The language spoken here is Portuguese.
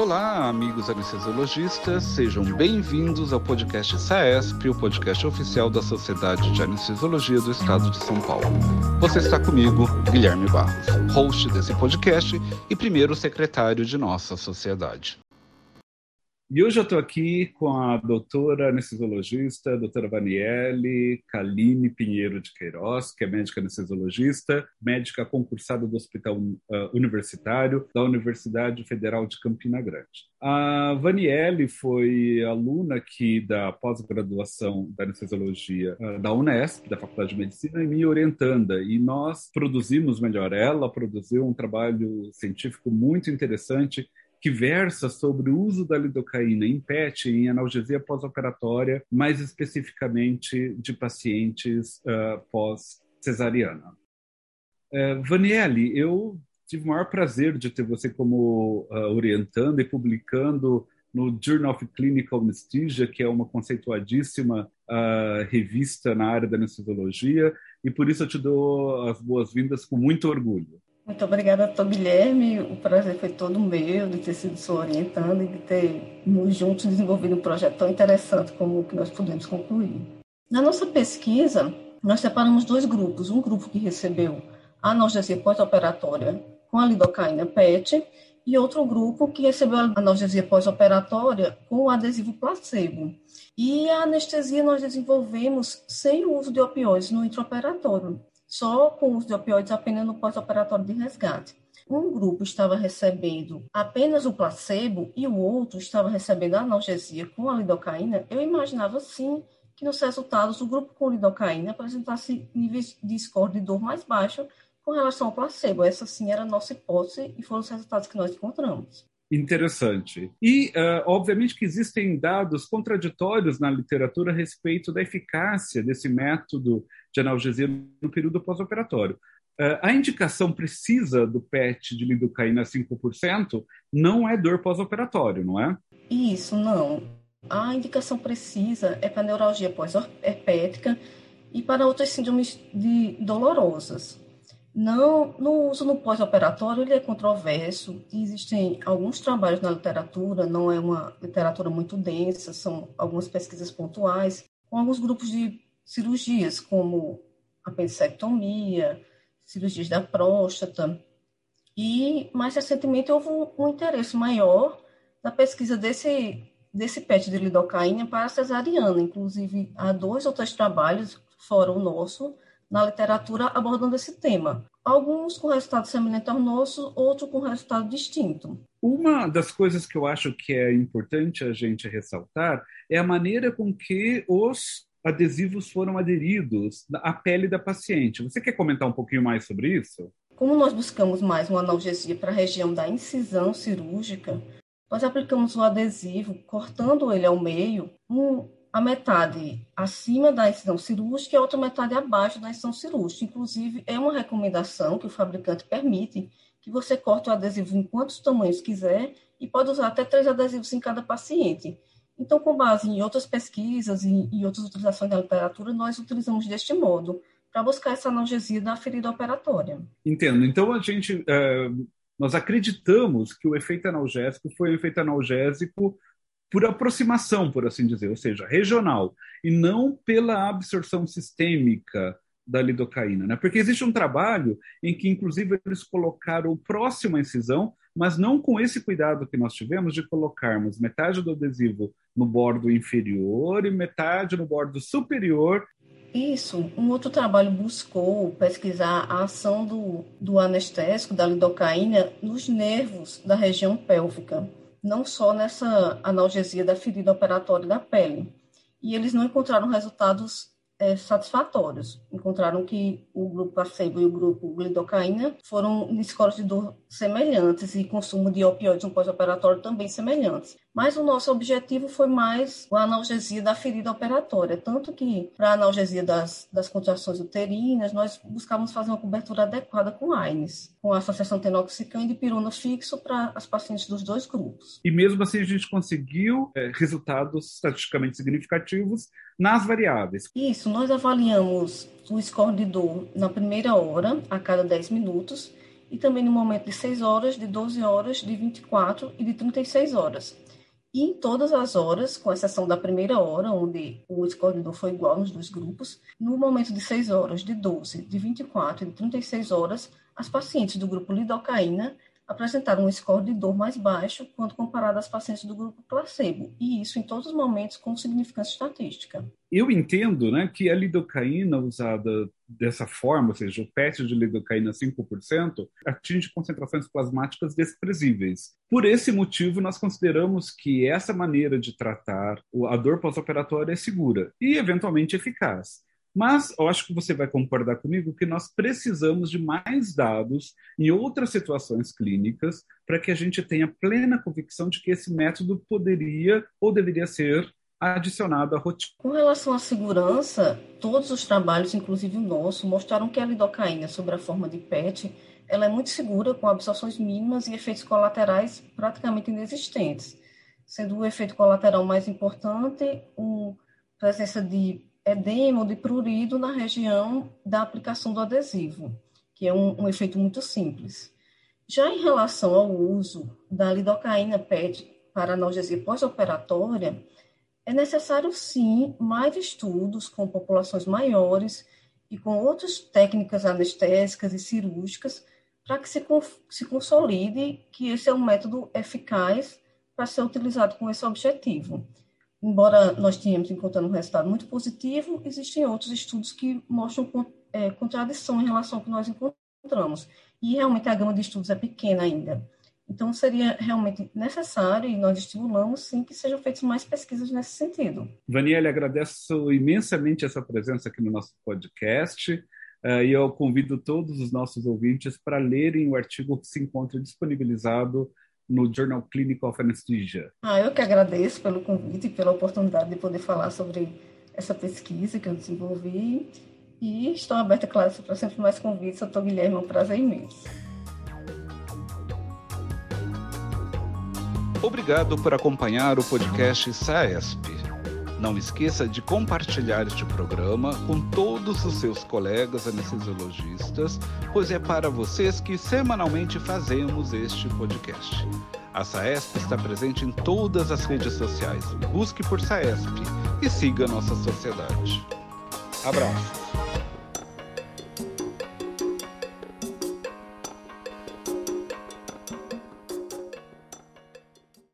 Olá, amigos anestesiologistas, sejam bem-vindos ao podcast SAESP, o podcast oficial da Sociedade de Anestesiologia do Estado de São Paulo. Você está comigo, Guilherme Barros, host desse podcast e primeiro secretário de nossa sociedade. E hoje eu estou aqui com a doutora anestesiologista, doutora Vaniele Kaline Pinheiro de Queiroz, que é médica anestesiologista, médica concursada do Hospital uh, Universitário da Universidade Federal de Campina Grande. A Vaniele foi aluna aqui da pós-graduação da anestesiologia uh, da Unesp, da Faculdade de Medicina, e me orientanda. E nós produzimos, melhor, ela produziu um trabalho científico muito interessante que versa sobre o uso da lidocaína em PET, em analgesia pós-operatória, mais especificamente de pacientes uh, pós-cesariana. Uh, Vaniele, eu tive o maior prazer de ter você como uh, orientando e publicando no Journal of Clinical Anesthesia, que é uma conceituadíssima uh, revista na área da anestesiologia, e por isso eu te dou as boas-vindas com muito orgulho. Muito obrigada, doutor Guilherme. O prazer foi todo meu de ter sido sua orientando e de termos juntos desenvolvido um projeto tão interessante como o que nós pudemos concluir. Na nossa pesquisa, nós separamos dois grupos. Um grupo que recebeu analgesia pós-operatória com a lidocaína PET e outro grupo que recebeu analgesia pós-operatória com adesivo placebo. E a anestesia nós desenvolvemos sem o uso de opioides no intraoperatório só com de opioides apenas no pós-operatório de resgate. Um grupo estava recebendo apenas o placebo e o outro estava recebendo a analgesia com a lidocaína, eu imaginava sim que nos resultados o grupo com lidocaína apresentasse níveis de score de dor mais baixo com relação ao placebo. Essa sim era a nossa hipótese e foram os resultados que nós encontramos interessante. E, uh, obviamente, que existem dados contraditórios na literatura a respeito da eficácia desse método de analgesia no período pós-operatório. Uh, a indicação precisa do PET de lidocaína 5% não é dor pós-operatório, não é? Isso, não. A indicação precisa é para neuralgia pós-herpética e para outras síndromes de dolorosas. Não, no uso no pós-operatório ele é controverso. Existem alguns trabalhos na literatura, não é uma literatura muito densa, são algumas pesquisas pontuais, com alguns grupos de cirurgias, como apendicectomia, cirurgias da próstata. E mais recentemente houve um, interesse maior na pesquisa desse desse PET de lidocaína para cesariana. Inclusive, há dois ou três trabalhos, fora o nosso, na literatura abordando esse tema. Alguns com resultado semelhante ao nosso, outros com resultado distinto. Uma das coisas que eu acho que é importante a gente ressaltar é a maneira com que os adesivos foram aderidos à pele da paciente. Você quer comentar um pouquinho mais sobre isso? Como nós buscamos mais uma analgesia para a região da incisão cirúrgica, nós aplicamos o adesivo, cortando ele ao meio, um, a metade acima da incisão cirúrgica e a outra metade abaixo da incisão cirúrgica. Inclusive, é uma recomendação que o fabricante permite que você corte o adesivo em quantos tamanhos quiser e pode usar até três adesivos em cada paciente. Então, com base em outras pesquisas e, e outras utilizações da literatura, nós utilizamos deste modo para buscar essa analgesia da ferida operatória. Entendo. Então, a gente, é, nós acreditamos que o efeito analgésico foi um efeito analgésico por aproximação, por assim dizer, ou seja, regional, e não pela absorção sistêmica da lidocaína, né? Porque existe um trabalho em que, inclusive, eles colocaram próximo à incisão, mas não com esse cuidado que nós tivemos de colocarmos metade do adesivo no bordo inferior e metade no bordo superior. Isso. Um outro trabalho buscou pesquisar a ação do, do anestésico, da lidocaína, nos nervos da região pélvica não só nessa analgesia da ferida operatória da pele. E eles não encontraram resultados é, satisfatórios. Encontraram que o grupo placebo e o grupo glidocaína foram em escolas de dor semelhantes e consumo de opioides no pós-operatório também semelhantes. Mas o nosso objetivo foi mais a analgesia da ferida operatória, tanto que para a analgesia das, das contrações uterinas, nós buscávamos fazer uma cobertura adequada com AINES, com a associação tenoxicam e dipirona fixo para as pacientes dos dois grupos. E mesmo assim a gente conseguiu é, resultados estatisticamente significativos nas variáveis. Isso, nós avaliamos o score de dor na primeira hora, a cada 10 minutos, e também no momento de 6 horas, de 12 horas, de 24 e de 36 horas. E em todas as horas, com exceção da primeira hora, onde o escolhedor foi igual nos dois grupos, no momento de 6 horas, de 12, de 24 e de 36 horas, as pacientes do grupo lidocaína apresentaram um score de dor mais baixo quando comparado às pacientes do grupo placebo, e isso em todos os momentos com significância estatística. Eu entendo né, que a lidocaína usada dessa forma, ou seja, o PET de lidocaína 5%, atinge concentrações plasmáticas desprezíveis. Por esse motivo, nós consideramos que essa maneira de tratar a dor pós-operatória é segura e, eventualmente, eficaz. Mas eu acho que você vai concordar comigo que nós precisamos de mais dados em outras situações clínicas para que a gente tenha plena convicção de que esse método poderia ou deveria ser adicionado à rotina. Com relação à segurança, todos os trabalhos, inclusive o nosso, mostraram que a lidocaína, sob a forma de PET, ela é muito segura, com absorções mínimas e efeitos colaterais praticamente inexistentes, sendo o efeito colateral mais importante a presença de edema ou de prurido na região da aplicação do adesivo, que é um, um efeito muito simples. Já em relação ao uso da lidocaína PET para analgesia pós-operatória, é necessário sim mais estudos com populações maiores e com outras técnicas anestésicas e cirúrgicas para que se, se consolide que esse é um método eficaz para ser utilizado com esse objetivo embora nós tenhamos encontrado um resultado muito positivo, existem outros estudos que mostram é, contradição em relação ao que nós encontramos. E realmente a gama de estudos é pequena ainda. Então, seria realmente necessário, e nós estimulamos, sim, que sejam feitas mais pesquisas nesse sentido. Vaniele, agradeço imensamente essa presença aqui no nosso podcast. Uh, e eu convido todos os nossos ouvintes para lerem o artigo que se encontra disponibilizado no Journal Clinical of Anesthesia. Ah, eu que agradeço pelo convite e pela oportunidade de poder falar sobre essa pesquisa que eu desenvolvi. E estou aberta, claro, para sempre mais convites. Doutor Guilherme, é um prazer imenso. Obrigado por acompanhar o podcast SAESP. Não esqueça de compartilhar este programa com todos os seus colegas anestesiologistas, pois é para vocês que semanalmente fazemos este podcast. A SAESP está presente em todas as redes sociais. Busque por SAESP e siga nossa sociedade. Abraço.